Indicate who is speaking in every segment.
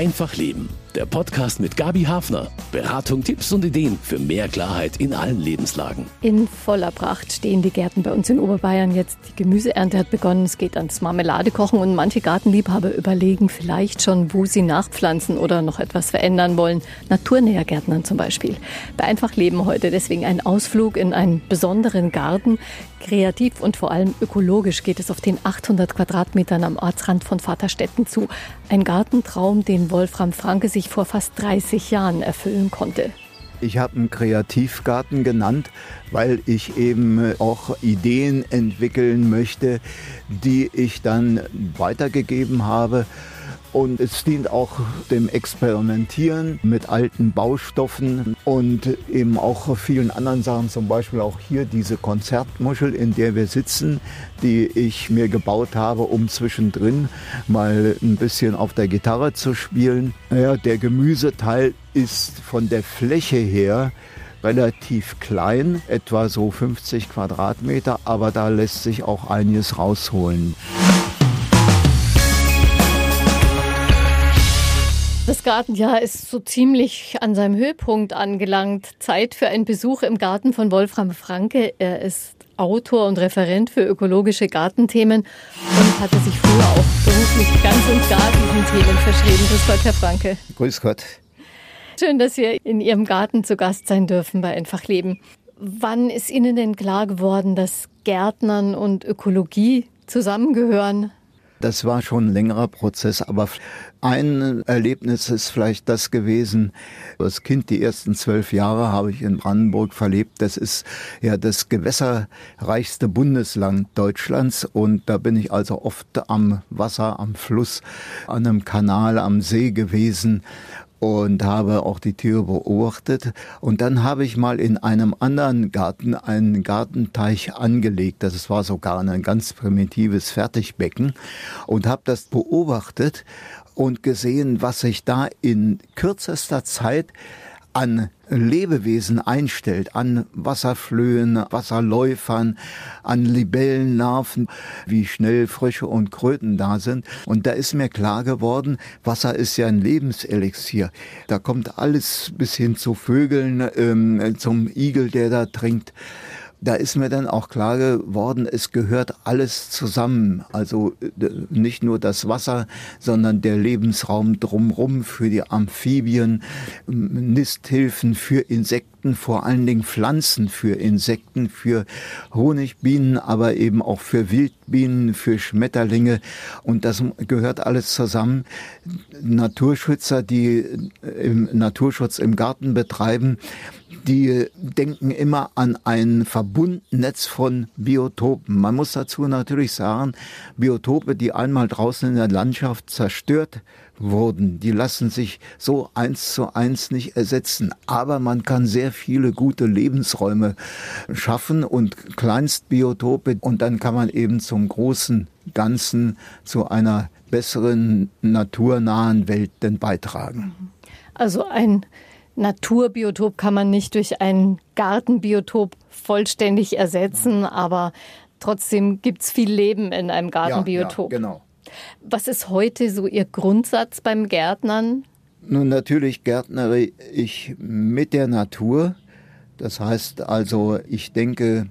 Speaker 1: Einfach Leben. Der Podcast mit Gabi Hafner. Beratung, Tipps und Ideen für mehr Klarheit in allen Lebenslagen.
Speaker 2: In voller Pracht stehen die Gärten bei uns in Oberbayern jetzt. Die Gemüseernte hat begonnen. Es geht ans Marmeladekochen und manche Gartenliebhaber überlegen vielleicht schon, wo sie nachpflanzen oder noch etwas verändern wollen. Naturnähergärtnern zum Beispiel. Bei Einfach Leben heute deswegen ein Ausflug in einen besonderen Garten. Kreativ und vor allem ökologisch geht es auf den 800 Quadratmetern am Ortsrand von Vaterstetten zu. Ein Gartentraum, den Wolfram Franke sich vor fast 30 Jahren erfüllen konnte.
Speaker 3: Ich habe einen Kreativgarten genannt, weil ich eben auch Ideen entwickeln möchte, die ich dann weitergegeben habe und es dient auch dem Experimentieren mit alten Baustoffen und eben auch vielen anderen Sachen, zum Beispiel auch hier diese Konzertmuschel, in der wir sitzen, die ich mir gebaut habe, um zwischendrin mal ein bisschen auf der Gitarre zu spielen. Naja, der Gemüseteil ist von der Fläche her relativ klein, etwa so 50 Quadratmeter, aber da lässt sich auch einiges rausholen.
Speaker 2: Das Gartenjahr ist so ziemlich an seinem Höhepunkt angelangt. Zeit für einen Besuch im Garten von Wolfram Franke. Er ist Autor und Referent für ökologische Gartenthemen und hatte sich früher auch beruflich ganz und gar diesen Themen verschrieben. Grüß Gott, Herr Franke.
Speaker 3: Grüß Gott.
Speaker 2: Schön, dass wir in Ihrem Garten zu Gast sein dürfen bei Einfach Leben. Wann ist Ihnen denn klar geworden, dass Gärtnern und Ökologie zusammengehören?
Speaker 3: Das war schon ein längerer Prozess, aber ein Erlebnis ist vielleicht das gewesen. Als Kind die ersten zwölf Jahre habe ich in Brandenburg verlebt. Das ist ja das gewässerreichste Bundesland Deutschlands und da bin ich also oft am Wasser, am Fluss, an einem Kanal, am See gewesen und habe auch die Tiere beobachtet. Und dann habe ich mal in einem anderen Garten einen Gartenteich angelegt. Das war sogar ein ganz primitives Fertigbecken und habe das beobachtet und gesehen, was sich da in kürzester Zeit an Lebewesen einstellt, an Wasserflöhen, Wasserläufern, an Libellenlarven, wie schnell Frösche und Kröten da sind. Und da ist mir klar geworden, Wasser ist ja ein Lebenselixier. Da kommt alles bis hin zu Vögeln, ähm, zum Igel, der da trinkt da ist mir dann auch klar geworden, es gehört alles zusammen. Also äh, nicht nur das Wasser, sondern der Lebensraum drumrum für die Amphibien, Nisthilfen für Insekten, vor allen Dingen Pflanzen für Insekten, für Honigbienen, aber eben auch für Wildbienen, für Schmetterlinge. Und das gehört alles zusammen. Naturschützer, die äh, im Naturschutz im Garten betreiben, die denken immer an ein Verbundnetz von Biotopen. Man muss dazu natürlich sagen, Biotope, die einmal draußen in der Landschaft zerstört wurden, die lassen sich so eins zu eins nicht ersetzen. Aber man kann sehr viele gute Lebensräume schaffen und Kleinstbiotope und dann kann man eben zum großen Ganzen zu einer besseren naturnahen Welt denn beitragen.
Speaker 2: Also ein Naturbiotop kann man nicht durch ein Gartenbiotop vollständig ersetzen, aber trotzdem gibt es viel Leben in einem Gartenbiotop.
Speaker 3: Ja, ja, genau.
Speaker 2: Was ist heute so Ihr Grundsatz beim Gärtnern?
Speaker 3: Nun, natürlich gärtnere ich mit der Natur. Das heißt also, ich denke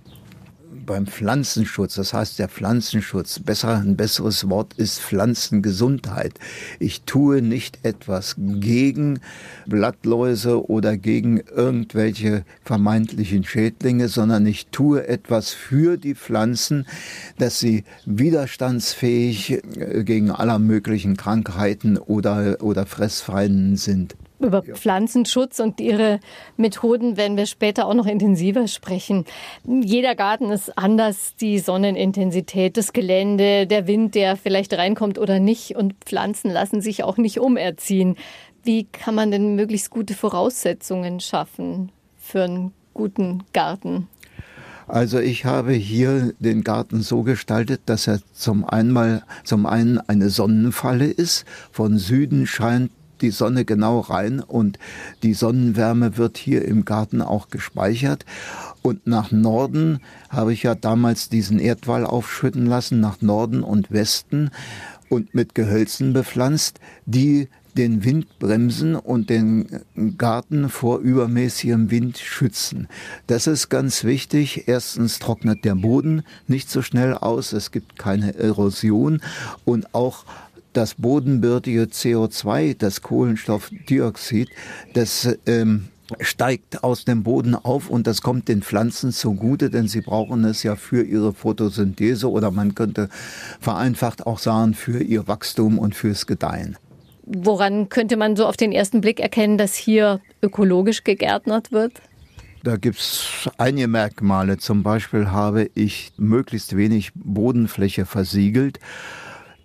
Speaker 3: beim Pflanzenschutz, das heißt der Pflanzenschutz, besser, ein besseres Wort ist Pflanzengesundheit. Ich tue nicht etwas gegen Blattläuse oder gegen irgendwelche vermeintlichen Schädlinge, sondern ich tue etwas für die Pflanzen, dass sie widerstandsfähig äh, gegen aller möglichen Krankheiten oder, oder Fressfeinden sind.
Speaker 2: Über ja. Pflanzenschutz und ihre Methoden werden wir später auch noch intensiver sprechen. Jeder Garten ist anders, die Sonnenintensität, das Gelände, der Wind, der vielleicht reinkommt oder nicht. Und Pflanzen lassen sich auch nicht umerziehen. Wie kann man denn möglichst gute Voraussetzungen schaffen für einen guten Garten?
Speaker 3: Also ich habe hier den Garten so gestaltet, dass er zum einen, zum einen eine Sonnenfalle ist. Von Süden scheint die Sonne genau rein und die Sonnenwärme wird hier im Garten auch gespeichert. Und nach Norden habe ich ja damals diesen Erdwall aufschütten lassen, nach Norden und Westen. und mit Gehölzen bepflanzt, die den Wind bremsen und den Garten vor übermäßigem Wind schützen. Das ist ganz wichtig. Erstens trocknet der Boden nicht so schnell aus, es gibt keine Erosion und auch das bodenbürtige CO2, das Kohlenstoffdioxid, das ähm, steigt aus dem Boden auf und das kommt den Pflanzen zugute, denn sie brauchen es ja für ihre Photosynthese oder man könnte vereinfacht auch sagen für ihr Wachstum und fürs Gedeihen.
Speaker 2: Woran könnte man so auf den ersten Blick erkennen, dass hier ökologisch gegärtnert wird?
Speaker 3: Da gibt's einige Merkmale. Zum Beispiel habe ich möglichst wenig Bodenfläche versiegelt.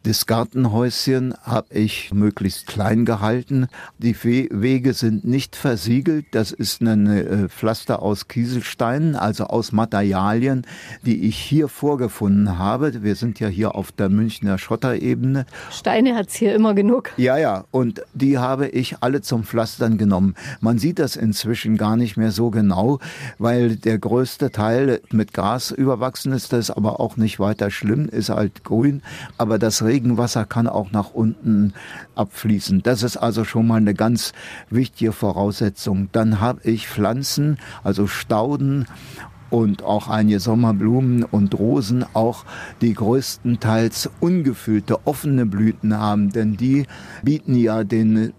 Speaker 3: Das Gartenhäuschen habe ich möglichst klein gehalten. Die Wege sind nicht versiegelt. Das ist ein äh, Pflaster aus Kieselsteinen, also aus Materialien, die ich hier vorgefunden habe. Wir sind ja hier auf der Münchner Schotterebene.
Speaker 2: Steine hat's hier immer genug.
Speaker 3: Ja, ja. Und die habe ich alle zum Pflastern genommen. Man sieht das inzwischen gar nicht mehr so genau, weil der größte Teil mit Gras überwachsen ist. Das ist aber auch nicht weiter schlimm, ist halt grün. Aber das Regenwasser kann auch nach unten abfließen. Das ist also schon mal eine ganz wichtige Voraussetzung. Dann habe ich Pflanzen, also Stauden und auch einige Sommerblumen und Rosen auch die größtenteils ungefüllte offene Blüten haben, denn die bieten ja den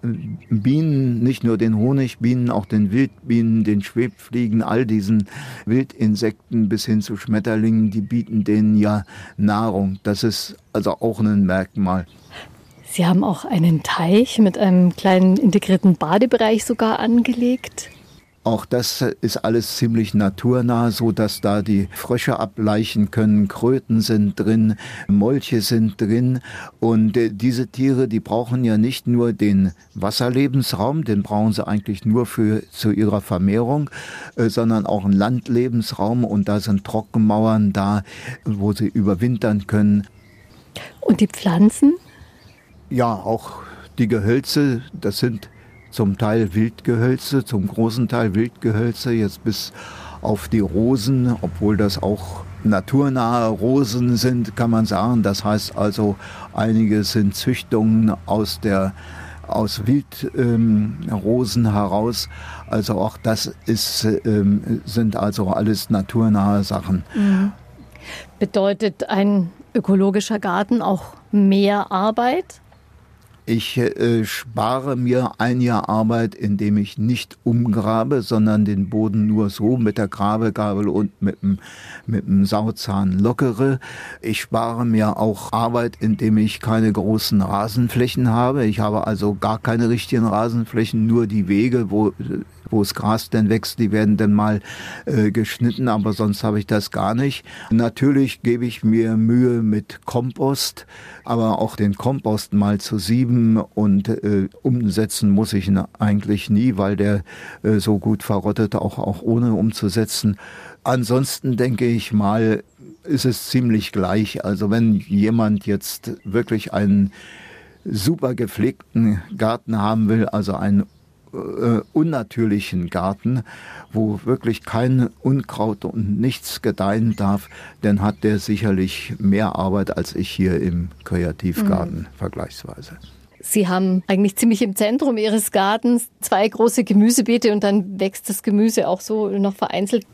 Speaker 3: Bienen, nicht nur den Honigbienen, auch den Wildbienen, den Schwebfliegen, all diesen Wildinsekten bis hin zu Schmetterlingen, die bieten denen ja Nahrung. Das ist also auch ein Merkmal.
Speaker 2: Sie haben auch einen Teich mit einem kleinen integrierten Badebereich sogar angelegt.
Speaker 3: Auch das ist alles ziemlich naturnah, so dass da die Frösche ableichen können. Kröten sind drin, Molche sind drin. Und äh, diese Tiere, die brauchen ja nicht nur den Wasserlebensraum, den brauchen sie eigentlich nur für, zu ihrer Vermehrung, äh, sondern auch einen Landlebensraum. Und da sind Trockenmauern da, wo sie überwintern können.
Speaker 2: Und die Pflanzen?
Speaker 3: Ja, auch die Gehölze, das sind zum Teil Wildgehölze, zum großen Teil Wildgehölze, jetzt bis auf die Rosen, obwohl das auch naturnahe Rosen sind, kann man sagen. Das heißt also, einige sind Züchtungen aus der aus Wildrosen ähm, heraus. Also auch das ist, ähm, sind also alles naturnahe Sachen. Mhm.
Speaker 2: Bedeutet ein ökologischer Garten auch mehr Arbeit?
Speaker 3: Ich äh, spare mir ein Jahr Arbeit, indem ich nicht umgrabe, sondern den Boden nur so mit der Grabegabel und mit dem, mit dem Sauzahn lockere. Ich spare mir auch Arbeit, indem ich keine großen Rasenflächen habe. Ich habe also gar keine richtigen Rasenflächen, nur die Wege, wo wo das Gras denn wächst, die werden dann mal äh, geschnitten, aber sonst habe ich das gar nicht. Natürlich gebe ich mir Mühe mit Kompost, aber auch den Kompost mal zu sieben und äh, umsetzen muss ich ihn eigentlich nie, weil der äh, so gut verrottet, auch, auch ohne umzusetzen. Ansonsten denke ich mal, ist es ziemlich gleich. Also wenn jemand jetzt wirklich einen super gepflegten Garten haben will, also einen äh, unnatürlichen Garten, wo wirklich kein Unkraut und nichts gedeihen darf, dann hat der sicherlich mehr Arbeit als ich hier im Kreativgarten mhm. vergleichsweise.
Speaker 2: Sie haben eigentlich ziemlich im Zentrum Ihres Gartens zwei große Gemüsebeete und dann wächst das Gemüse auch so noch vereinzelt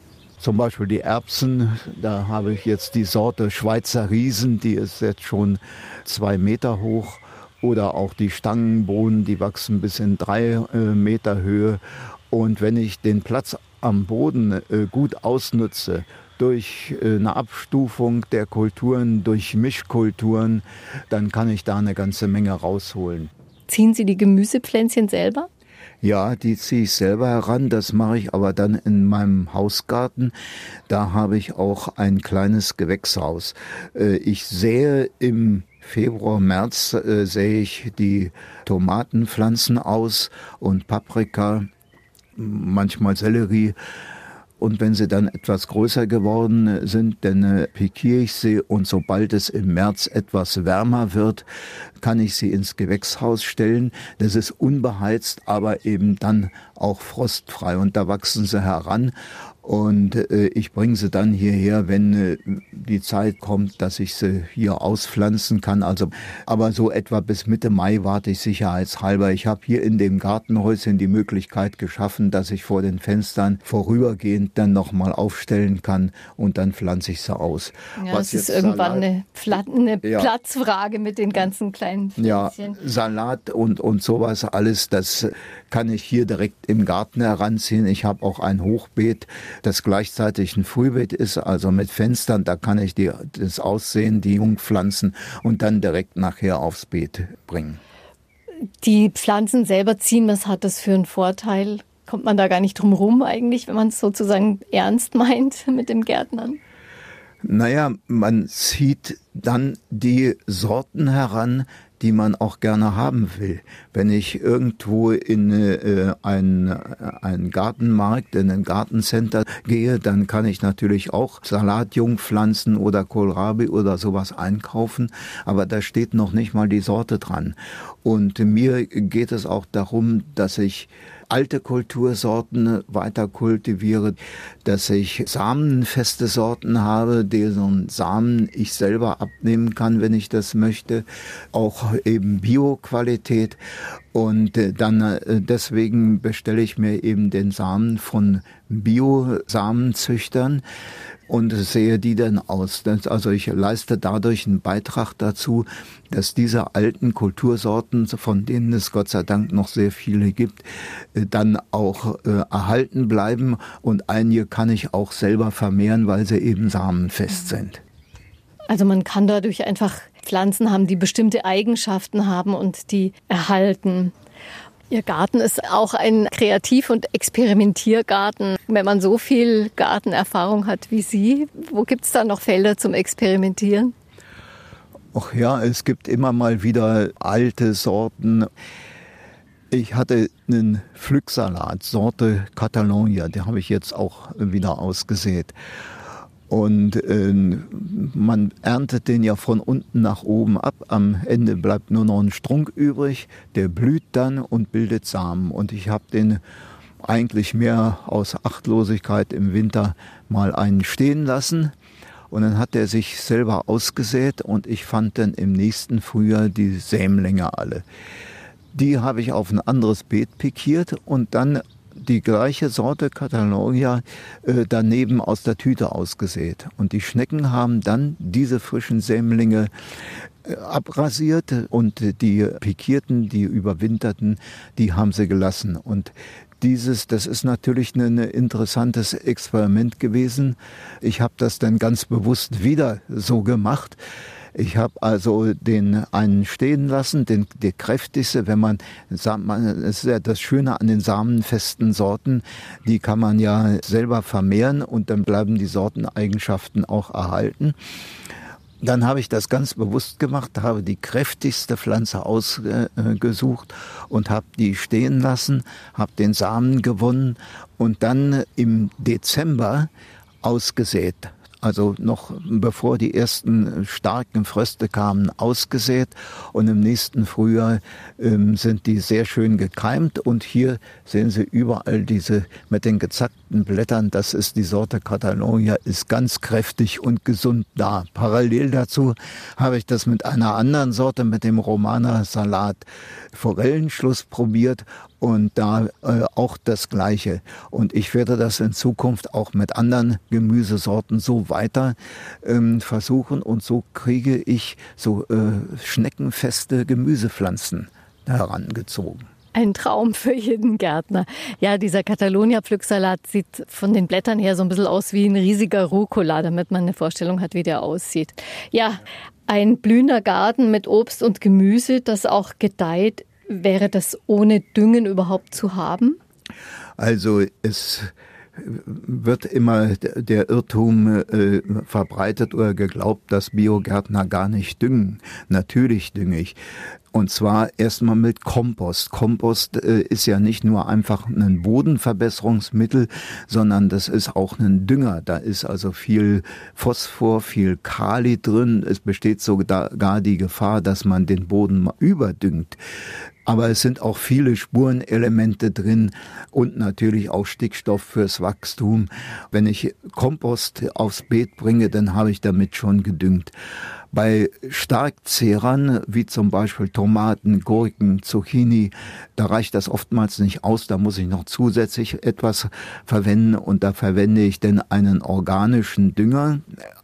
Speaker 3: zum Beispiel die Erbsen, da habe ich jetzt die Sorte Schweizer Riesen, die ist jetzt schon zwei Meter hoch oder auch die Stangenbohnen, die wachsen bis in drei äh, Meter Höhe. Und wenn ich den Platz am Boden äh, gut ausnutze, durch äh, eine Abstufung der Kulturen, durch Mischkulturen, dann kann ich da eine ganze Menge rausholen.
Speaker 2: Ziehen Sie die Gemüsepflänzchen selber?
Speaker 3: Ja, die ziehe ich selber heran. Das mache ich aber dann in meinem Hausgarten. Da habe ich auch ein kleines Gewächshaus. Äh, ich sähe im Februar, März äh, sähe ich die Tomatenpflanzen aus und Paprika, manchmal Sellerie. Und wenn sie dann etwas größer geworden sind, dann äh, pikiere ich sie und sobald es im März etwas wärmer wird, kann ich sie ins Gewächshaus stellen. Das ist unbeheizt, aber eben dann auch frostfrei und da wachsen sie heran und äh, ich bringe sie dann hierher, wenn äh, die Zeit kommt, dass ich sie hier auspflanzen kann. Also, aber so etwa bis Mitte Mai warte ich sicherheitshalber. Ich habe hier in dem Gartenhäuschen die Möglichkeit geschaffen, dass ich vor den Fenstern vorübergehend dann nochmal aufstellen kann und dann pflanze ich sie aus.
Speaker 2: Ja, Was das ist irgendwann eine, Pla eine ja. Platzfrage mit den ganzen kleinen Pflänzchen.
Speaker 3: Ja, Salat und, und sowas alles, das kann ich hier direkt im Garten heranziehen. Ich habe auch ein Hochbeet das gleichzeitig ein Frühbeet ist, also mit Fenstern, da kann ich die, das Aussehen, die Jungpflanzen und dann direkt nachher aufs Beet bringen.
Speaker 2: Die Pflanzen selber ziehen, was hat das für einen Vorteil? Kommt man da gar nicht drum rum eigentlich, wenn man es sozusagen ernst meint mit dem Gärtnern?
Speaker 3: Naja, man zieht dann die Sorten heran, die man auch gerne haben will. Wenn ich irgendwo in äh, einen, einen Gartenmarkt, in ein Gartencenter gehe, dann kann ich natürlich auch Salatjungpflanzen oder Kohlrabi oder sowas einkaufen, aber da steht noch nicht mal die Sorte dran. Und mir geht es auch darum, dass ich alte Kultursorten weiter kultiviere, dass ich samenfeste Sorten habe, deren Samen ich selber abnehmen kann, wenn ich das möchte, auch eben Bio-Qualität und äh, dann äh, deswegen bestelle ich mir eben den Samen von Bio-Samenzüchtern und sehe die dann aus. Also ich leiste dadurch einen Beitrag dazu, dass diese alten Kultursorten, von denen es Gott sei Dank noch sehr viele gibt, äh, dann auch erhalten bleiben und einige kann ich auch selber vermehren, weil sie eben samenfest sind.
Speaker 2: Also man kann dadurch einfach Pflanzen haben, die bestimmte Eigenschaften haben und die erhalten. Ihr Garten ist auch ein Kreativ- und Experimentiergarten. Wenn man so viel Gartenerfahrung hat wie Sie, wo gibt es da noch Felder zum Experimentieren?
Speaker 3: Ach ja, es gibt immer mal wieder alte Sorten. Ich hatte einen Pflücksalat, Sorte Catalonia, den habe ich jetzt auch wieder ausgesät. Und äh, man erntet den ja von unten nach oben ab. Am Ende bleibt nur noch ein Strunk übrig. Der blüht dann und bildet Samen. Und ich habe den eigentlich mehr aus Achtlosigkeit im Winter mal einen stehen lassen. Und dann hat er sich selber ausgesät und ich fand dann im nächsten Frühjahr die Sämlinge alle. Die habe ich auf ein anderes Beet pikiert und dann die gleiche Sorte Catalonia äh, daneben aus der Tüte ausgesät. Und die Schnecken haben dann diese frischen Sämlinge äh, abrasiert und die pikierten, die überwinterten, die haben sie gelassen. Und dieses, das ist natürlich ein interessantes Experiment gewesen. Ich habe das dann ganz bewusst wieder so gemacht. Ich habe also den einen stehen lassen, den der kräftigste, wenn man, das ist ja das Schöne an den samenfesten Sorten, die kann man ja selber vermehren und dann bleiben die Sorteneigenschaften auch erhalten. Dann habe ich das ganz bewusst gemacht, habe die kräftigste Pflanze ausgesucht und habe die stehen lassen, habe den Samen gewonnen und dann im Dezember ausgesät also noch bevor die ersten starken Fröste kamen, ausgesät. Und im nächsten Frühjahr ähm, sind die sehr schön gekeimt. Und hier sehen Sie überall diese mit den gezackten Blättern, das ist die Sorte Catalonia, ist ganz kräftig und gesund da. Parallel dazu habe ich das mit einer anderen Sorte, mit dem Romana Salat Forellenschluss probiert und da äh, auch das Gleiche. Und ich werde das in Zukunft auch mit anderen Gemüsesorten so weiter ähm, versuchen und so kriege ich so äh, schneckenfeste Gemüsepflanzen herangezogen.
Speaker 2: Ein Traum für jeden Gärtner. Ja, dieser Catalonia-Pflücksalat sieht von den Blättern her so ein bisschen aus wie ein riesiger Rucola, damit man eine Vorstellung hat, wie der aussieht. Ja, ein blühender Garten mit Obst und Gemüse, das auch gedeiht, Wäre das ohne Düngen überhaupt zu haben?
Speaker 3: Also es wird immer der Irrtum äh, verbreitet oder geglaubt, dass Biogärtner gar nicht düngen. Natürlich dünge ich. Und zwar erstmal mit Kompost. Kompost äh, ist ja nicht nur einfach ein Bodenverbesserungsmittel, sondern das ist auch ein Dünger. Da ist also viel Phosphor, viel Kali drin. Es besteht sogar die Gefahr, dass man den Boden überdüngt. Aber es sind auch viele Spurenelemente drin und natürlich auch Stickstoff fürs Wachstum. Wenn ich Kompost aufs Beet bringe, dann habe ich damit schon gedüngt. Bei Starkzehrern, wie zum Beispiel Tomaten, Gurken, Zucchini, da reicht das oftmals nicht aus. Da muss ich noch zusätzlich etwas verwenden und da verwende ich dann einen organischen Dünger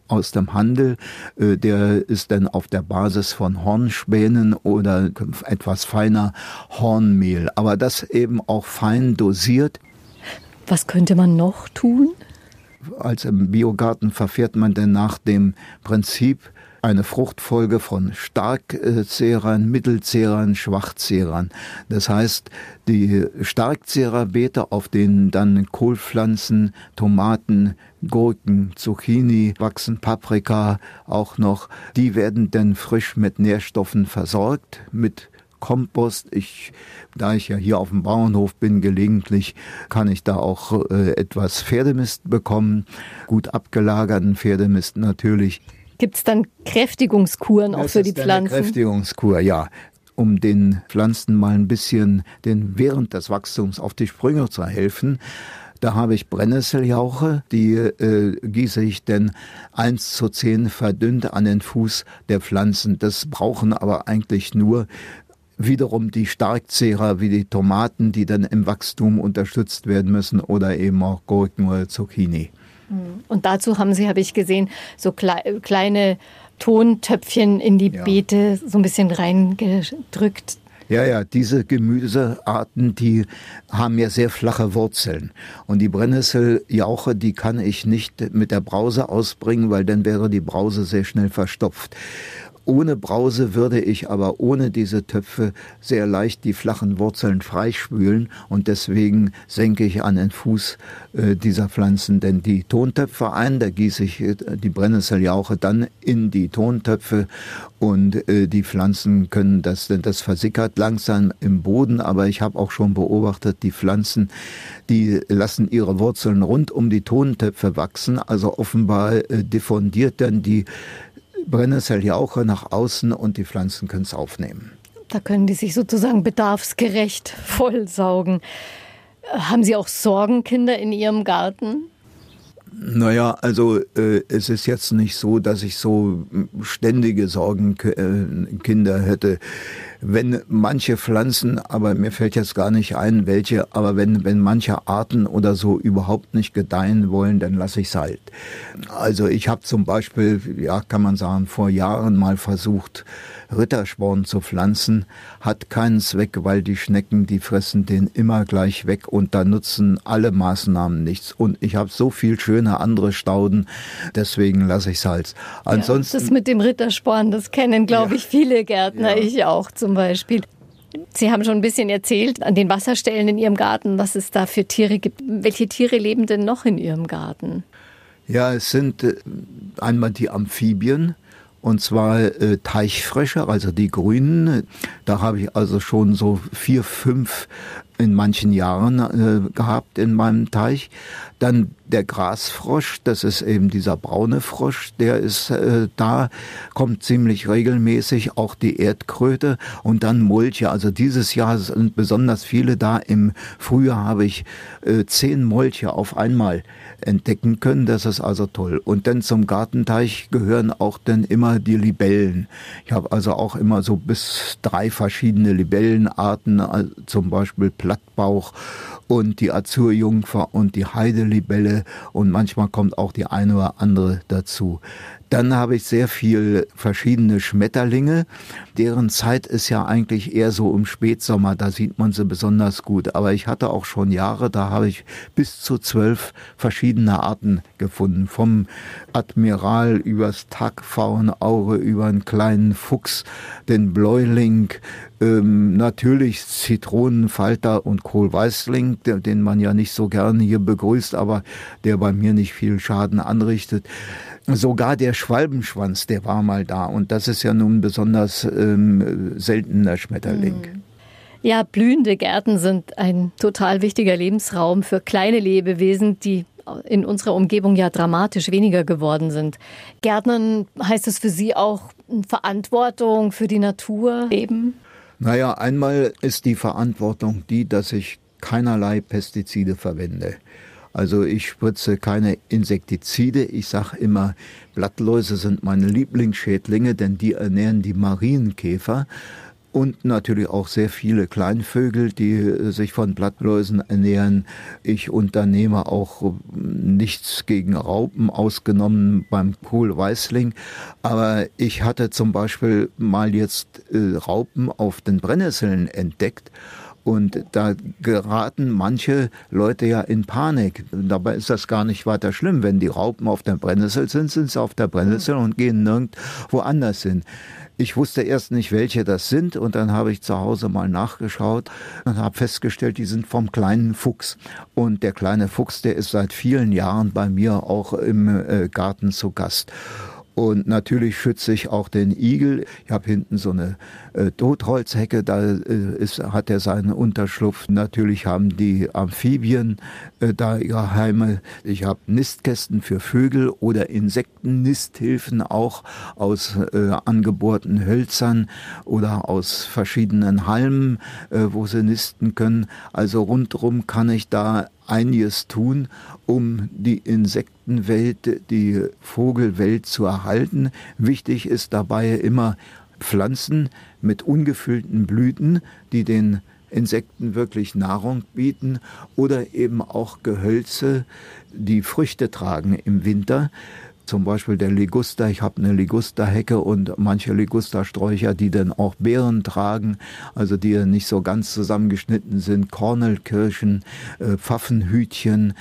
Speaker 3: aus dem Handel. Äh, der ist dann auf der Basis von Hornspänen oder etwas feiner Hornmehl. Aber das eben auch fein dosiert.
Speaker 2: Was könnte man noch tun?
Speaker 3: Als im Biogarten verfährt man denn nach dem Prinzip, eine Fruchtfolge von Starkzehrern, Mittelzehrern, Schwachzehrern. Das heißt, die Starkzehrerbeete, auf denen dann Kohlpflanzen, Tomaten, Gurken, Zucchini wachsen, Paprika auch noch, die werden dann frisch mit Nährstoffen versorgt, mit Kompost. Ich, da ich ja hier auf dem Bauernhof bin, gelegentlich kann ich da auch äh, etwas Pferdemist bekommen, gut abgelagerten Pferdemist natürlich.
Speaker 2: Gibt es dann Kräftigungskuren auch das für die Pflanzen?
Speaker 3: Eine Kräftigungskur, ja um den Pflanzen mal ein bisschen den, während des Wachstums auf die Sprünge zu helfen. Da habe ich Brennnesseljauche, die äh, gieße ich denn eins zu zehn verdünnt an den Fuß der Pflanzen. Das brauchen aber eigentlich nur wiederum die Starkzehrer wie die Tomaten, die dann im Wachstum unterstützt werden müssen oder eben auch Gurken oder Zucchini.
Speaker 2: Mhm. Und dazu haben Sie, habe ich gesehen, so klei kleine Tontöpfchen in die ja. Beete so ein bisschen reingedrückt.
Speaker 3: Ja, ja, diese Gemüsearten, die haben ja sehr flache Wurzeln. Und die Brennnesseljauche, die kann ich nicht mit der Brause ausbringen, weil dann wäre die Brause sehr schnell verstopft. Ohne Brause würde ich aber ohne diese Töpfe sehr leicht die flachen Wurzeln freispülen und deswegen senke ich an den Fuß äh, dieser Pflanzen denn die Tontöpfe ein, da gieße ich äh, die Brennnesseljauche dann in die Tontöpfe und äh, die Pflanzen können das, denn das versickert langsam im Boden, aber ich habe auch schon beobachtet, die Pflanzen, die lassen ihre Wurzeln rund um die Tontöpfe wachsen, also offenbar diffundiert dann die Brennnesseljauche nach außen und die Pflanzen können es aufnehmen.
Speaker 2: Da können die sich sozusagen bedarfsgerecht vollsaugen. Haben Sie auch Sorgenkinder in Ihrem Garten?
Speaker 3: Naja, also äh, es ist jetzt nicht so, dass ich so ständige Sorgenkinder hätte wenn manche Pflanzen, aber mir fällt jetzt gar nicht ein, welche, aber wenn, wenn manche Arten oder so überhaupt nicht gedeihen wollen, dann lasse ich es halt. Also ich habe zum Beispiel, ja, kann man sagen, vor Jahren mal versucht, Rittersporn zu pflanzen, hat keinen Zweck, weil die Schnecken, die fressen den immer gleich weg und da nutzen alle Maßnahmen nichts. Und ich habe so viel schöne andere Stauden, deswegen lasse ich es halt.
Speaker 2: Ansonsten. Ja, das mit dem Rittersporn, das kennen, glaube ich, viele Gärtner, ja. ich auch zum Beispiel. Sie haben schon ein bisschen erzählt an den Wasserstellen in Ihrem Garten, was es da für Tiere gibt. Welche Tiere leben denn noch in Ihrem Garten?
Speaker 3: Ja, es sind äh, einmal die Amphibien, und zwar äh, Teichfrösche, also die grünen. Da habe ich also schon so vier, fünf in manchen Jahren äh, gehabt in meinem Teich. Dann der Grasfrosch, das ist eben dieser braune Frosch, der ist äh, da, kommt ziemlich regelmäßig, auch die Erdkröte und dann Molche. Also dieses Jahr sind besonders viele da. Im Frühjahr habe ich äh, zehn Molche auf einmal entdecken können. Das ist also toll. Und dann zum Gartenteich gehören auch dann immer die Libellen. Ich habe also auch immer so bis drei verschiedene Libellenarten, zum Beispiel Plattbauch und die Azurjungfer und die Heidelibelle und manchmal kommt auch die eine oder andere dazu. Dann habe ich sehr viel verschiedene Schmetterlinge. Deren Zeit ist ja eigentlich eher so im Spätsommer, da sieht man sie besonders gut. Aber ich hatte auch schon Jahre, da habe ich bis zu zwölf verschiedene Arten gefunden. Vom Admiral übers Tagpfauenauge, über einen kleinen Fuchs, den Bläuling, ähm, natürlich Zitronenfalter und Kohlweißling, den man ja nicht so gerne hier begrüßt, aber der bei mir nicht viel Schaden anrichtet. Sogar der Schwalbenschwanz, der war mal da. Und das ist ja nun besonders ähm, seltener Schmetterling. Mhm.
Speaker 2: Ja, blühende Gärten sind ein total wichtiger Lebensraum für kleine Lebewesen, die in unserer Umgebung ja dramatisch weniger geworden sind. Gärtnern heißt es für Sie auch Verantwortung für die Natur leben?
Speaker 3: Naja, einmal ist die Verantwortung die, dass ich keinerlei Pestizide verwende. Also ich spritze keine Insektizide. Ich sage immer, Blattläuse sind meine Lieblingsschädlinge, denn die ernähren die Marienkäfer und natürlich auch sehr viele Kleinvögel, die äh, sich von Blattläusen ernähren. Ich unternehme auch äh, nichts gegen Raupen, ausgenommen beim Kohlweißling. Aber ich hatte zum Beispiel mal jetzt äh, Raupen auf den Brennnesseln entdeckt. Und da geraten manche Leute ja in Panik. Dabei ist das gar nicht weiter schlimm. Wenn die Raupen auf der Brennnessel sind, sind sie auf der Brennnessel und gehen nirgendwo anders hin. Ich wusste erst nicht, welche das sind und dann habe ich zu Hause mal nachgeschaut und habe festgestellt, die sind vom kleinen Fuchs. Und der kleine Fuchs, der ist seit vielen Jahren bei mir auch im äh, Garten zu Gast. Und natürlich schütze ich auch den Igel. Ich habe hinten so eine äh, Totholzhecke, da äh, ist, hat er seinen Unterschlupf. Natürlich haben die Amphibien äh, da ihre Heime. Ich habe Nistkästen für Vögel oder Insektennisthilfen auch aus äh, angebohrten Hölzern oder aus verschiedenen Halmen, äh, wo sie nisten können. Also rundherum kann ich da einiges tun, um die Insektenwelt, die Vogelwelt zu erhalten. Wichtig ist dabei immer Pflanzen mit ungefüllten Blüten, die den Insekten wirklich Nahrung bieten oder eben auch Gehölze, die Früchte tragen im Winter zum Beispiel der Liguster. Ich habe eine Ligusterhecke und manche Ligustersträucher, die dann auch Beeren tragen, also die nicht so ganz zusammengeschnitten sind. Kornelkirschen, äh, Pfaffenhütchen,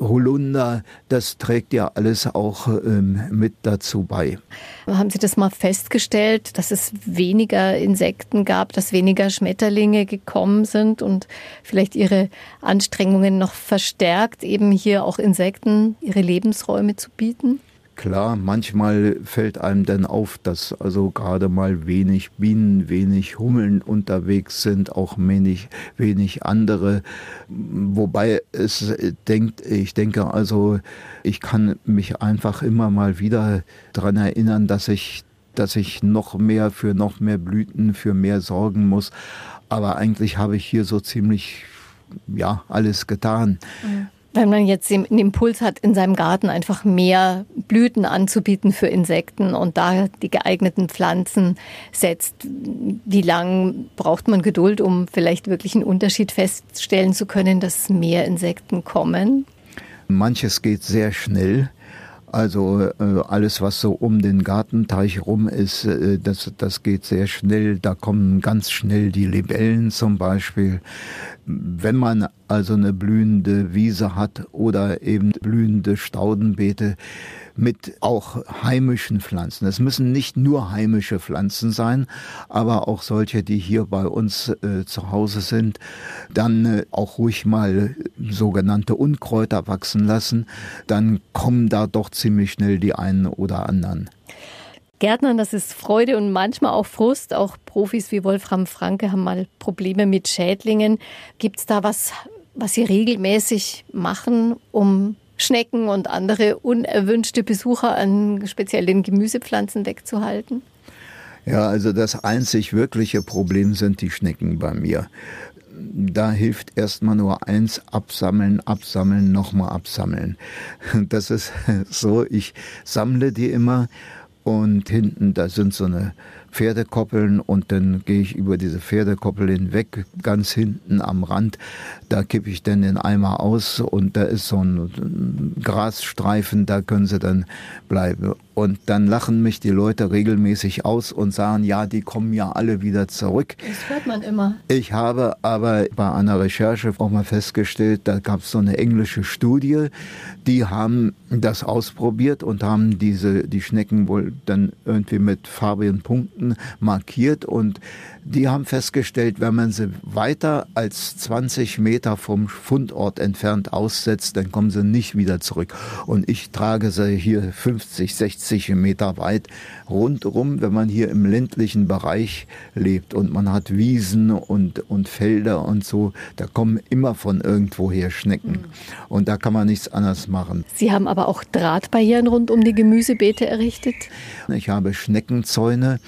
Speaker 3: Holunder, das trägt ja alles auch ähm, mit dazu bei.
Speaker 2: Haben Sie das mal festgestellt, dass es weniger Insekten gab, dass weniger Schmetterlinge gekommen sind und vielleicht Ihre Anstrengungen noch verstärkt, eben hier auch Insekten ihre Lebensräume zu bieten?
Speaker 3: Klar, manchmal fällt einem dann auf, dass also gerade mal wenig Bienen, wenig Hummeln unterwegs sind, auch wenig, wenig andere. Wobei es denkt, ich denke also, ich kann mich einfach immer mal wieder daran erinnern, dass ich dass ich noch mehr für noch mehr Blüten, für mehr sorgen muss. Aber eigentlich habe ich hier so ziemlich ja alles getan. Mhm.
Speaker 2: Wenn man jetzt den Impuls hat, in seinem Garten einfach mehr Blüten anzubieten für Insekten und da die geeigneten Pflanzen setzt, wie lange braucht man Geduld, um vielleicht wirklich einen Unterschied feststellen zu können, dass mehr Insekten kommen?
Speaker 3: Manches geht sehr schnell. Also äh, alles, was so um den Gartenteich rum ist, äh, das, das geht sehr schnell. Da kommen ganz schnell die Libellen zum Beispiel. Wenn man also eine blühende Wiese hat oder eben blühende Staudenbeete, mit auch heimischen Pflanzen. Es müssen nicht nur heimische Pflanzen sein, aber auch solche, die hier bei uns äh, zu Hause sind. Dann äh, auch ruhig mal sogenannte Unkräuter wachsen lassen. Dann kommen da doch ziemlich schnell die einen oder anderen.
Speaker 2: Gärtnern, das ist Freude und manchmal auch Frust. Auch Profis wie Wolfram Franke haben mal Probleme mit Schädlingen. Gibt es da was, was Sie regelmäßig machen, um Schnecken und andere unerwünschte Besucher an speziellen Gemüsepflanzen wegzuhalten?
Speaker 3: Ja, also das einzig wirkliche Problem sind die Schnecken bei mir. Da hilft erstmal nur eins, absammeln, absammeln, nochmal absammeln. Das ist so, ich sammle die immer und hinten, da sind so eine Pferdekoppeln und dann gehe ich über diese Pferdekoppel hinweg, ganz hinten am Rand. Da kippe ich dann den Eimer aus und da ist so ein Grasstreifen, da können sie dann bleiben. Und dann lachen mich die Leute regelmäßig aus und sagen, ja, die kommen ja alle wieder zurück.
Speaker 2: Das hört man immer.
Speaker 3: Ich habe aber bei einer Recherche auch mal festgestellt, da gab es so eine englische Studie, die haben das ausprobiert und haben diese, die Schnecken wohl dann irgendwie mit farbigen Punkten Punkten markiert und die haben festgestellt, wenn man sie weiter als 20 Meter vom Fundort entfernt aussetzt, dann kommen sie nicht wieder zurück. Und ich trage sie hier 50, 60 Meter weit rundherum, wenn man hier im ländlichen Bereich lebt und man hat Wiesen und, und Felder und so, da kommen immer von irgendwoher Schnecken. Mhm. Und da kann man nichts anderes machen.
Speaker 2: Sie haben aber auch Drahtbarrieren rund um die Gemüsebeete errichtet?
Speaker 3: Ich habe Schneckenzäune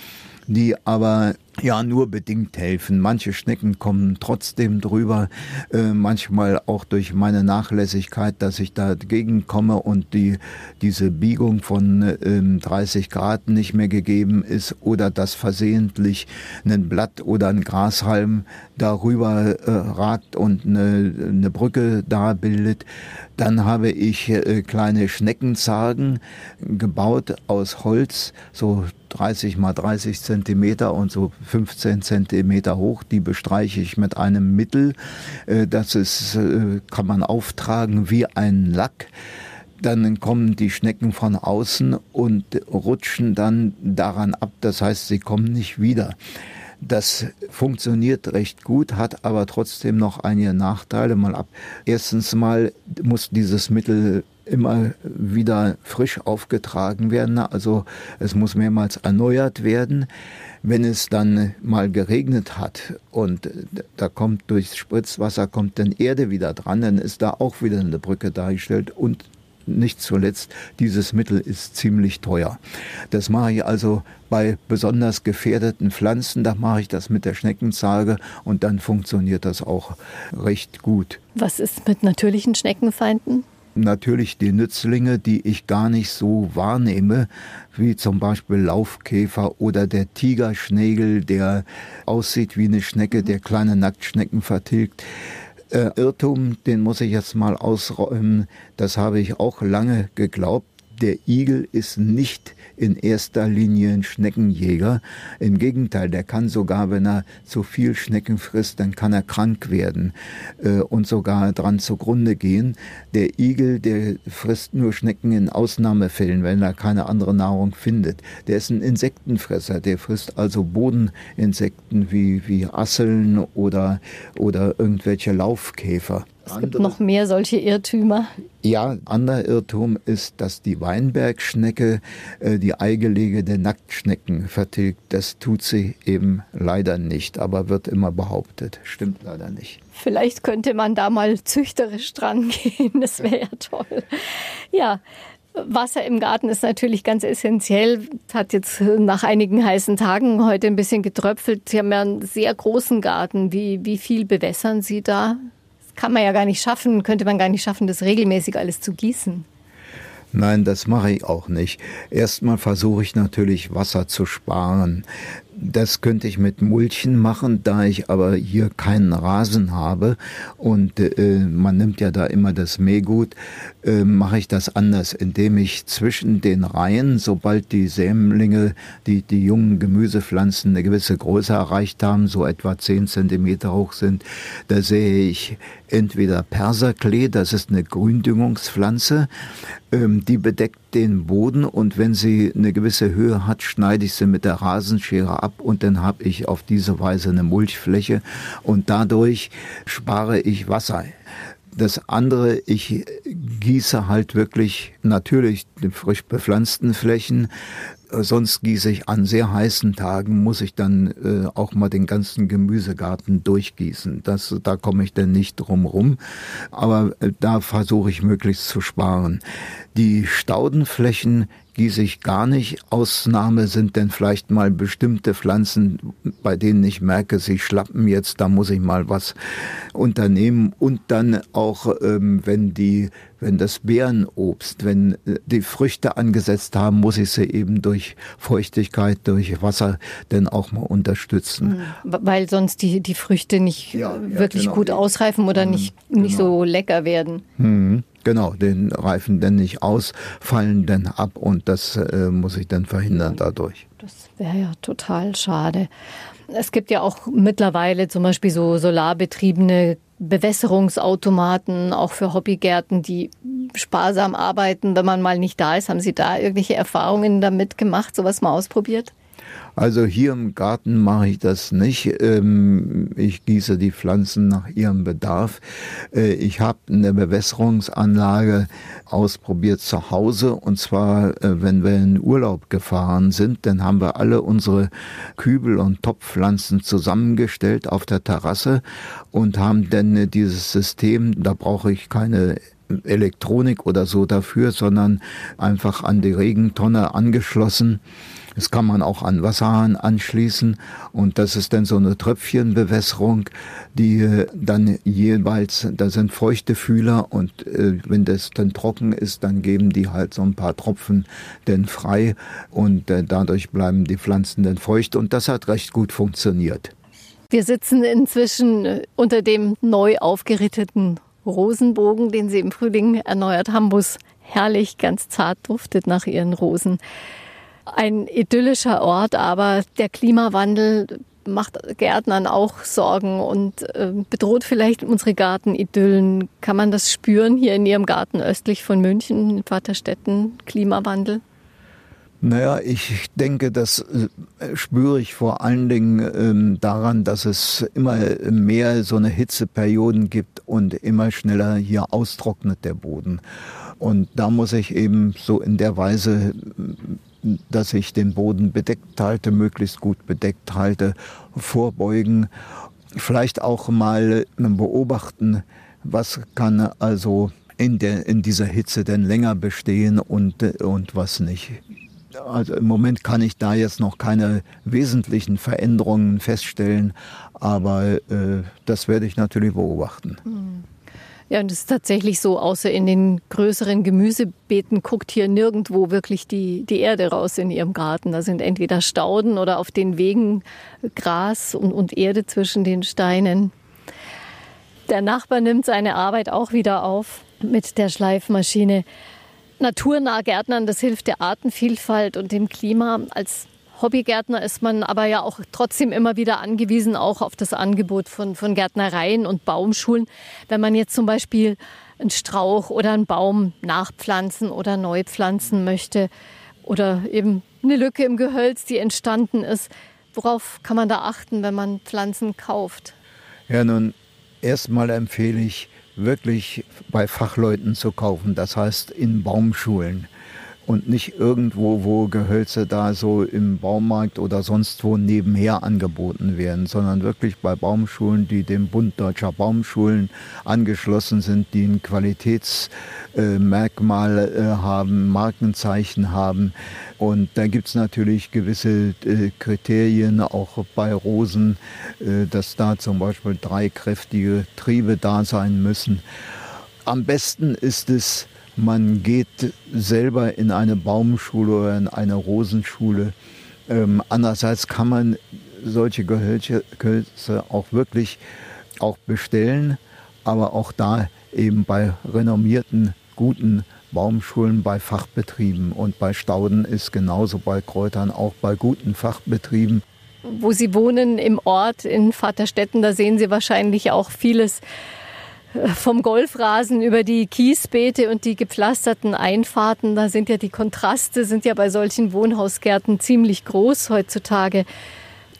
Speaker 3: die aber ja nur bedingt helfen. Manche Schnecken kommen trotzdem drüber, äh, manchmal auch durch meine Nachlässigkeit, dass ich dagegen komme und die, diese Biegung von äh, 30 Grad nicht mehr gegeben ist oder dass versehentlich ein Blatt oder ein Grashalm darüber äh, ragt und eine, eine Brücke da bildet. Dann habe ich äh, kleine Schneckenzagen gebaut aus Holz, so 30 mal 30 Zentimeter und so 15 Zentimeter hoch. Die bestreiche ich mit einem Mittel. Äh, das ist, äh, kann man auftragen wie ein Lack dann kommen die Schnecken von außen und rutschen dann daran ab. Das heißt, sie kommen nicht wieder. Das funktioniert recht gut, hat aber trotzdem noch einige Nachteile. Mal ab. Erstens mal muss dieses Mittel immer wieder frisch aufgetragen werden. Also es muss mehrmals erneuert werden. Wenn es dann mal geregnet hat und da kommt durchs Spritzwasser kommt dann Erde wieder dran, dann ist da auch wieder eine Brücke dargestellt und nicht zuletzt, dieses Mittel ist ziemlich teuer. Das mache ich also bei besonders gefährdeten Pflanzen, da mache ich das mit der Schneckenzage und dann funktioniert das auch recht gut.
Speaker 2: Was ist mit natürlichen Schneckenfeinden?
Speaker 3: Natürlich die Nützlinge, die ich gar nicht so wahrnehme, wie zum Beispiel Laufkäfer oder der Tigerschnägel, der aussieht wie eine Schnecke, der kleine Nacktschnecken vertilgt äh, Irrtum, den muss ich jetzt mal ausräumen. Das habe ich auch lange geglaubt. Der Igel ist nicht in erster Linie ein Schneckenjäger. Im Gegenteil, der kann sogar, wenn er zu viel Schnecken frisst, dann kann er krank werden äh, und sogar dran zugrunde gehen. Der Igel, der frisst nur Schnecken in Ausnahmefällen, wenn er keine andere Nahrung findet. Der ist ein Insektenfresser, der frisst also Bodeninsekten wie, wie Asseln oder, oder irgendwelche Laufkäfer.
Speaker 2: Es gibt noch mehr solche Irrtümer.
Speaker 3: Ja, anderer Irrtum ist, dass die Weinbergschnecke äh, die Eigelege der Nacktschnecken vertilgt. Das tut sie eben leider nicht, aber wird immer behauptet. Stimmt leider nicht.
Speaker 2: Vielleicht könnte man da mal züchterisch dran gehen. Das wäre ja toll. Ja. Wasser im Garten ist natürlich ganz essentiell. Hat jetzt nach einigen heißen Tagen heute ein bisschen getröpfelt. Sie haben ja einen sehr großen Garten. Wie, wie viel bewässern Sie da? Kann man ja gar nicht schaffen, könnte man gar nicht schaffen, das regelmäßig alles zu gießen.
Speaker 3: Nein, das mache ich auch nicht. Erstmal versuche ich natürlich Wasser zu sparen. Das könnte ich mit Mulchen machen, da ich aber hier keinen Rasen habe. Und äh, man nimmt ja da immer das Mähgut, äh, mache ich das anders, indem ich zwischen den Reihen, sobald die Sämlinge, die, die jungen Gemüsepflanzen eine gewisse Größe erreicht haben, so etwa zehn Zentimeter hoch sind, da sehe ich entweder Perserklee, das ist eine Gründüngungspflanze, ähm, die bedeckt den Boden und wenn sie eine gewisse Höhe hat, schneide ich sie mit der Rasenschere ab und dann habe ich auf diese Weise eine Mulchfläche und dadurch spare ich Wasser. Das andere, ich gieße halt wirklich natürlich die frisch bepflanzten Flächen. Sonst gieße ich an sehr heißen Tagen, muss ich dann äh, auch mal den ganzen Gemüsegarten durchgießen. Das, da komme ich dann nicht drum rum. Aber äh, da versuche ich möglichst zu sparen. Die Staudenflächen gieße ich gar nicht. Ausnahme sind denn vielleicht mal bestimmte Pflanzen, bei denen ich merke, sie schlappen jetzt, da muss ich mal was unternehmen. Und dann auch, ähm, wenn die, wenn das Beerenobst, wenn äh, die Früchte angesetzt haben, muss ich sie eben durch Feuchtigkeit, durch Wasser dann auch mal unterstützen.
Speaker 2: Mhm. Weil sonst die, die Früchte nicht ja, wirklich ja, genau. gut ausreifen oder nicht, nicht genau. so lecker werden.
Speaker 3: Mhm. Genau, den Reifen dann nicht aus, fallen dann ab und das äh, muss ich dann verhindern dadurch.
Speaker 2: Das wäre ja total schade. Es gibt ja auch mittlerweile zum Beispiel so solarbetriebene Bewässerungsautomaten, auch für Hobbygärten, die sparsam arbeiten, wenn man mal nicht da ist. Haben Sie da irgendwelche Erfahrungen damit gemacht, sowas mal ausprobiert?
Speaker 3: Also hier im Garten mache ich das nicht. Ähm, ich gieße die Pflanzen nach ihrem Bedarf. Äh, ich habe eine Bewässerungsanlage ausprobiert zu Hause und zwar, äh, wenn wir in Urlaub gefahren sind, dann haben wir alle unsere Kübel und Topfpflanzen zusammengestellt auf der Terrasse und haben dann dieses System, da brauche ich keine Elektronik oder so dafür, sondern einfach an die Regentonne angeschlossen das kann man auch an Wasserhahn anschließen und das ist dann so eine Tröpfchenbewässerung, die äh, dann jeweils, da sind feuchte Fühler und äh, wenn das dann trocken ist, dann geben die halt so ein paar Tropfen denn frei und äh, dadurch bleiben die Pflanzen dann feucht und das hat recht gut funktioniert.
Speaker 2: Wir sitzen inzwischen äh, unter dem neu aufgeritteten Rosenbogen, den Sie im Frühling erneuert haben, wo es herrlich ganz zart duftet nach Ihren Rosen ein idyllischer Ort, aber der Klimawandel macht Gärtnern auch Sorgen und äh, bedroht vielleicht unsere Gartenidyllen. Kann man das spüren hier in Ihrem Garten östlich von München, in Vaterstetten, Klimawandel?
Speaker 3: Naja, ich denke, das äh, spüre ich vor allen Dingen ähm, daran, dass es immer mehr so eine Hitzeperioden gibt und immer schneller hier austrocknet der Boden. Und da muss ich eben so in der Weise dass ich den Boden bedeckt halte, möglichst gut bedeckt halte, vorbeugen, vielleicht auch mal beobachten, was kann also in, der, in dieser Hitze denn länger bestehen und, und was nicht. Also im Moment kann ich da jetzt noch keine wesentlichen Veränderungen feststellen, aber äh, das werde ich natürlich beobachten. Mhm.
Speaker 2: Ja, und es ist tatsächlich so, außer in den größeren Gemüsebeeten guckt hier nirgendwo wirklich die, die Erde raus in ihrem Garten. Da sind entweder Stauden oder auf den Wegen Gras und, und Erde zwischen den Steinen. Der Nachbar nimmt seine Arbeit auch wieder auf mit der Schleifmaschine. Naturnah Gärtnern, das hilft der Artenvielfalt und dem Klima. Als Hobbygärtner ist man aber ja auch trotzdem immer wieder angewiesen, auch auf das Angebot von, von Gärtnereien und Baumschulen. Wenn man jetzt zum Beispiel einen Strauch oder einen Baum nachpflanzen oder neu pflanzen möchte oder eben eine Lücke im Gehölz, die entstanden ist, worauf kann man da achten, wenn man Pflanzen kauft?
Speaker 3: Ja, nun, erstmal empfehle ich, wirklich bei Fachleuten zu kaufen, das heißt in Baumschulen und nicht irgendwo, wo Gehölze da so im Baumarkt oder sonst wo nebenher angeboten werden, sondern wirklich bei Baumschulen, die dem Bund deutscher Baumschulen angeschlossen sind, die ein Qualitätsmerkmal äh, äh, haben, Markenzeichen haben. Und da gibt es natürlich gewisse äh, Kriterien, auch bei Rosen, äh, dass da zum Beispiel drei kräftige Triebe da sein müssen. Am besten ist es, man geht selber in eine Baumschule oder in eine Rosenschule. Ähm, andererseits kann man solche Gehölze, auch wirklich auch bestellen, aber auch da eben bei renommierten, guten Baumschulen, bei Fachbetrieben und bei Stauden ist genauso bei Kräutern auch bei guten Fachbetrieben.
Speaker 2: Wo Sie wohnen im Ort in Vaterstetten, da sehen Sie wahrscheinlich auch vieles vom Golfrasen über die Kiesbeete und die gepflasterten Einfahrten, da sind ja die Kontraste, sind ja bei solchen Wohnhausgärten ziemlich groß heutzutage.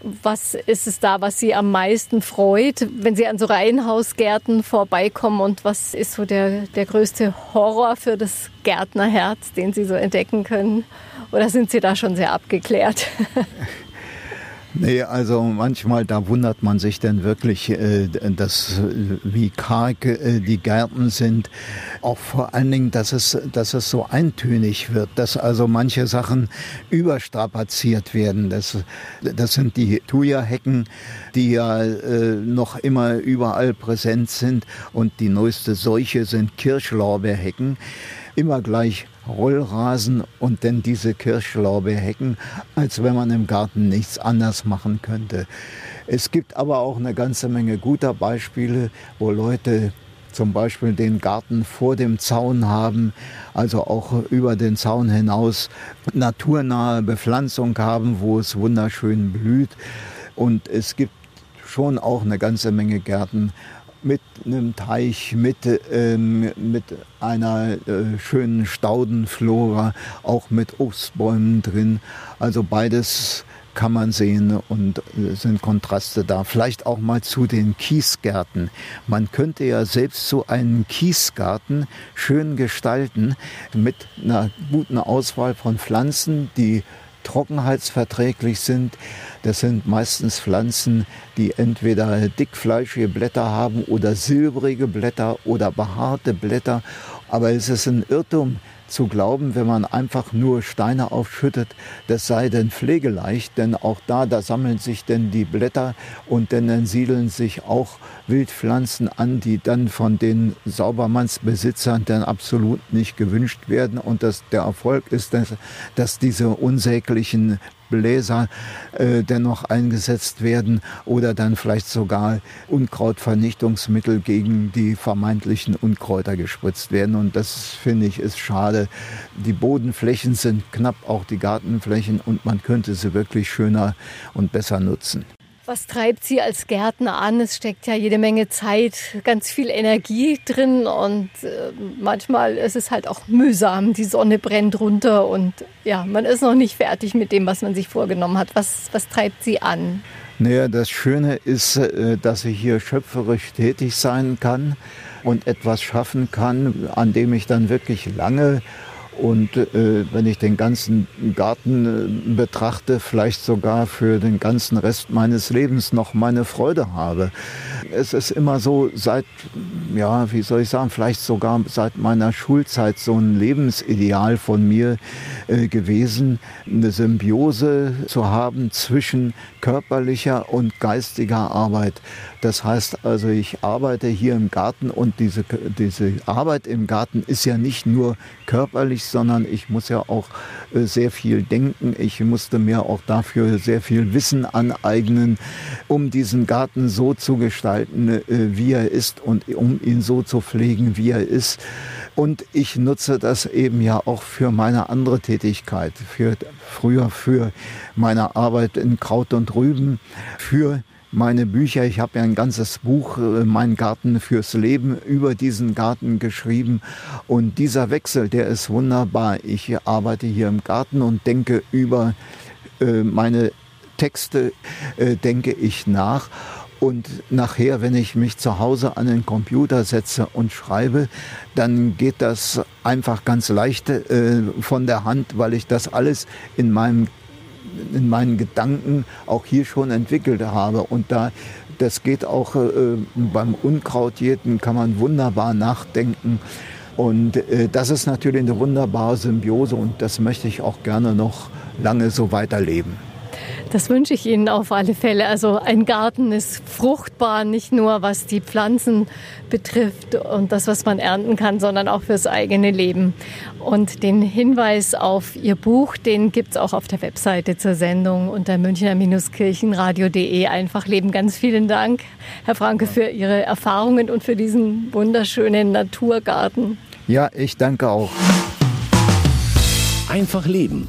Speaker 2: Was ist es da, was Sie am meisten freut, wenn Sie an so Reihenhausgärten vorbeikommen? Und was ist so der, der größte Horror für das Gärtnerherz, den Sie so entdecken können? Oder sind Sie da schon sehr abgeklärt?
Speaker 3: Nee, also manchmal, da wundert man sich dann wirklich, äh, dass, wie karg äh, die Gärten sind. Auch vor allen Dingen, dass es, dass es so eintönig wird, dass also manche Sachen überstrapaziert werden. Das, das sind die Thuja-Hecken, die ja äh, noch immer überall präsent sind. Und die neueste Seuche sind Kirschlorbeerhecken. Immer gleich Rollrasen und dann diese Kirschlorbeerhecken, als wenn man im Garten nichts anders machen könnte. Es gibt aber auch eine ganze Menge guter Beispiele, wo Leute zum Beispiel den Garten vor dem Zaun haben, also auch über den Zaun hinaus naturnahe Bepflanzung haben, wo es wunderschön blüht. Und es gibt schon auch eine ganze Menge Gärten, mit einem Teich, mit, ähm, mit einer äh, schönen Staudenflora, auch mit Obstbäumen drin. Also beides kann man sehen und äh, sind Kontraste da. Vielleicht auch mal zu den Kiesgärten. Man könnte ja selbst so einen Kiesgarten schön gestalten mit einer guten Auswahl von Pflanzen, die trockenheitsverträglich sind. Das sind meistens Pflanzen, die entweder dickfleischige Blätter haben oder silbrige Blätter oder behaarte Blätter. Aber es ist ein Irrtum, zu glauben, wenn man einfach nur Steine aufschüttet, das sei denn pflegeleicht, denn auch da, da sammeln sich denn die Blätter und dann siedeln sich auch Wildpflanzen an, die dann von den Saubermannsbesitzern dann absolut nicht gewünscht werden. Und dass der Erfolg ist, dass, dass diese unsäglichen Bläser äh, dennoch eingesetzt werden oder dann vielleicht sogar Unkrautvernichtungsmittel gegen die vermeintlichen Unkräuter gespritzt werden. Und das finde ich ist schade. Die Bodenflächen sind knapp, auch die Gartenflächen, und man könnte sie wirklich schöner und besser nutzen.
Speaker 2: Was treibt Sie als Gärtner an? Es steckt ja jede Menge Zeit, ganz viel Energie drin und äh, manchmal ist es halt auch mühsam. Die Sonne brennt runter und ja, man ist noch nicht fertig mit dem, was man sich vorgenommen hat. Was, was treibt Sie an?
Speaker 3: Naja, das Schöne ist, äh, dass ich hier schöpferisch tätig sein kann und etwas schaffen kann, an dem ich dann wirklich lange und äh, wenn ich den ganzen Garten äh, betrachte, vielleicht sogar für den ganzen Rest meines Lebens noch meine Freude habe. Es ist immer so seit, ja, wie soll ich sagen, vielleicht sogar seit meiner Schulzeit so ein Lebensideal von mir äh, gewesen, eine Symbiose zu haben zwischen körperlicher und geistiger Arbeit. Das heißt also, ich arbeite hier im Garten und diese, diese Arbeit im Garten ist ja nicht nur körperlich, sondern ich muss ja auch äh, sehr viel denken. Ich musste mir auch dafür sehr viel Wissen aneignen, um diesen Garten so zu gestalten, äh, wie er ist und um ihn so zu pflegen, wie er ist. Und ich nutze das eben ja auch für meine andere Tätigkeit, für früher für meine Arbeit in Kraut und Rüben, für meine Bücher. Ich habe ja ein ganzes Buch, äh, Mein Garten fürs Leben, über diesen Garten geschrieben. Und dieser Wechsel, der ist wunderbar. Ich arbeite hier im Garten und denke über äh, meine Texte, denke ich nach. Und nachher, wenn ich mich zu Hause an den Computer setze und schreibe, dann geht das einfach ganz leicht äh, von der Hand, weil ich das alles in meinem in meinen Gedanken auch hier schon entwickelt habe. Und da, das geht auch äh, beim Unkrautjäten, kann man wunderbar nachdenken. Und äh, das ist natürlich eine wunderbare Symbiose und das möchte ich auch gerne noch lange so weiterleben.
Speaker 2: Das wünsche ich Ihnen auf alle Fälle. Also ein Garten ist fruchtbar, nicht nur was die Pflanzen betrifft und das, was man ernten kann, sondern auch fürs eigene Leben. Und den Hinweis auf Ihr Buch, den gibt es auch auf der Webseite zur Sendung unter münchner-kirchenradio.de. Einfach leben. Ganz vielen Dank, Herr Franke, für Ihre Erfahrungen und für diesen wunderschönen Naturgarten.
Speaker 3: Ja, ich danke auch.
Speaker 1: Einfach leben